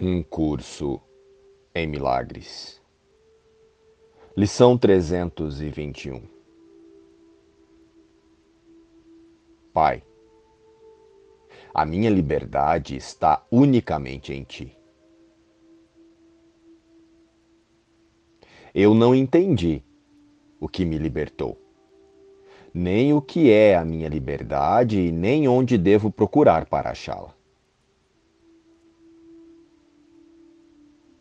Um curso em milagres. Lição 321. Pai, a minha liberdade está unicamente em ti. Eu não entendi o que me libertou, nem o que é a minha liberdade e nem onde devo procurar para achá-la.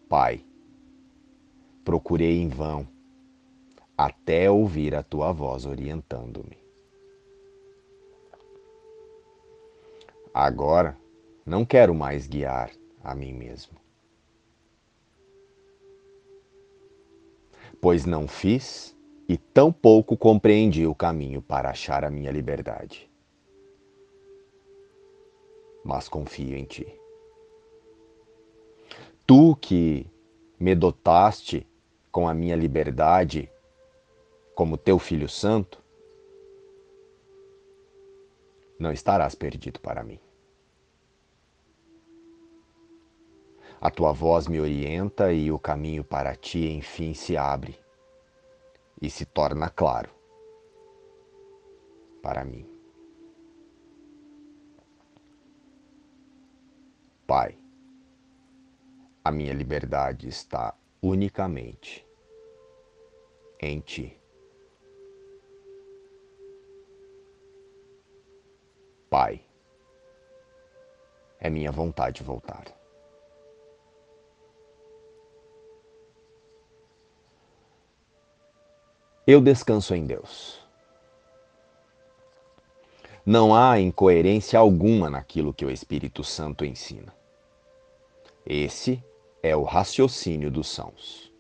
Pai, procurei em vão, até ouvir a tua voz orientando-me. Agora não quero mais guiar a mim mesmo. Pois não fiz e tão pouco compreendi o caminho para achar a minha liberdade. Mas confio em ti. Tu que me dotaste com a minha liberdade como teu filho santo, não estarás perdido para mim. A tua voz me orienta e o caminho para ti enfim se abre e se torna claro para mim. Pai, a minha liberdade está unicamente em Ti. Pai, é minha vontade voltar. Eu descanso em Deus. Não há incoerência alguma naquilo que o Espírito Santo ensina. Esse é o raciocínio dos sãos.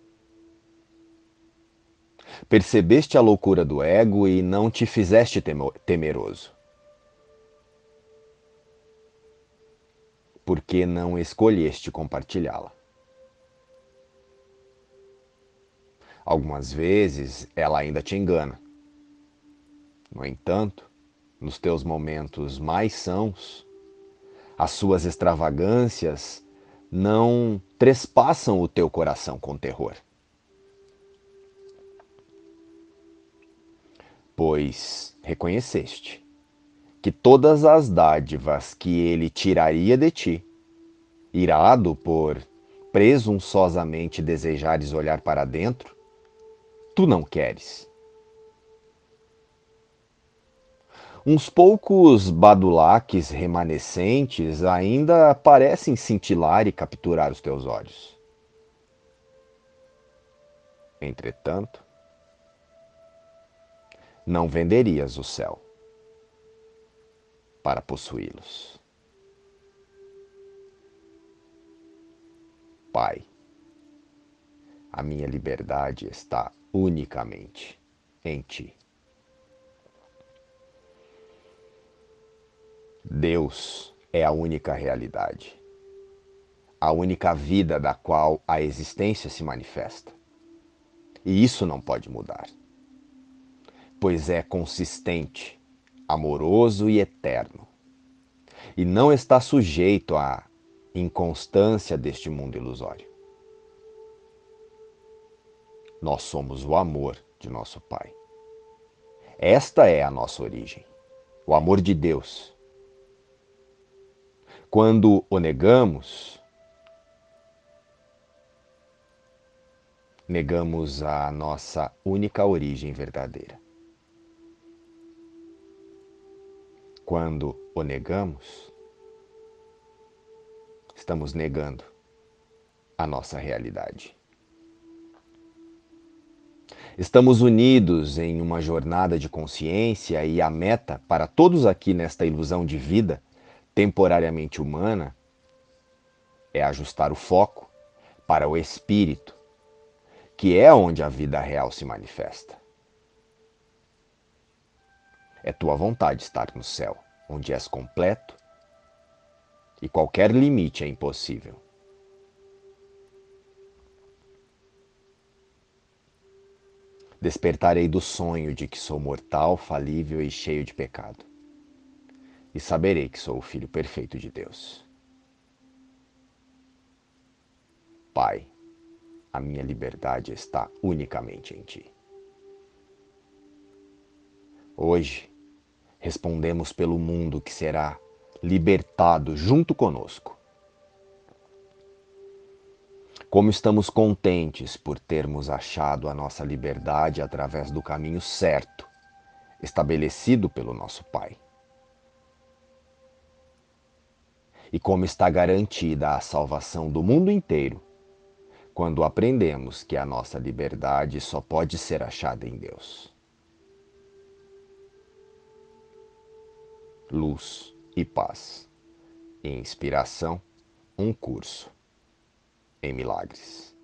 Percebeste a loucura do ego e não te fizeste temeroso. Porque não escolheste compartilhá-la. Algumas vezes ela ainda te engana. No entanto, nos teus momentos mais sãos, as suas extravagâncias não trespassam o teu coração com terror. Pois reconheceste que todas as dádivas que ele tiraria de ti, irado por presunçosamente desejares olhar para dentro, tu não queres. Uns poucos badulaques remanescentes ainda parecem cintilar e capturar os teus olhos. Entretanto, não venderias o céu para possuí-los. Pai, a minha liberdade está unicamente em ti. Deus é a única realidade, a única vida da qual a existência se manifesta. E isso não pode mudar, pois é consistente, amoroso e eterno, e não está sujeito à inconstância deste mundo ilusório. Nós somos o amor de nosso Pai. Esta é a nossa origem, o amor de Deus quando o negamos, negamos a nossa única origem verdadeira. Quando o negamos, estamos negando a nossa realidade. Estamos unidos em uma jornada de consciência e a meta para todos aqui nesta ilusão de vida temporariamente humana é ajustar o foco para o espírito, que é onde a vida real se manifesta. É tua vontade estar no céu, onde és completo e qualquer limite é impossível. Despertarei do sonho de que sou mortal, falível e cheio de pecado e saberei que sou o Filho perfeito de Deus. Pai, a minha liberdade está unicamente em Ti. Hoje, respondemos pelo mundo que será libertado junto conosco. Como estamos contentes por termos achado a nossa liberdade através do caminho certo, estabelecido pelo nosso Pai. E como está garantida a salvação do mundo inteiro, quando aprendemos que a nossa liberdade só pode ser achada em Deus. Luz e paz. Inspiração, um curso em milagres.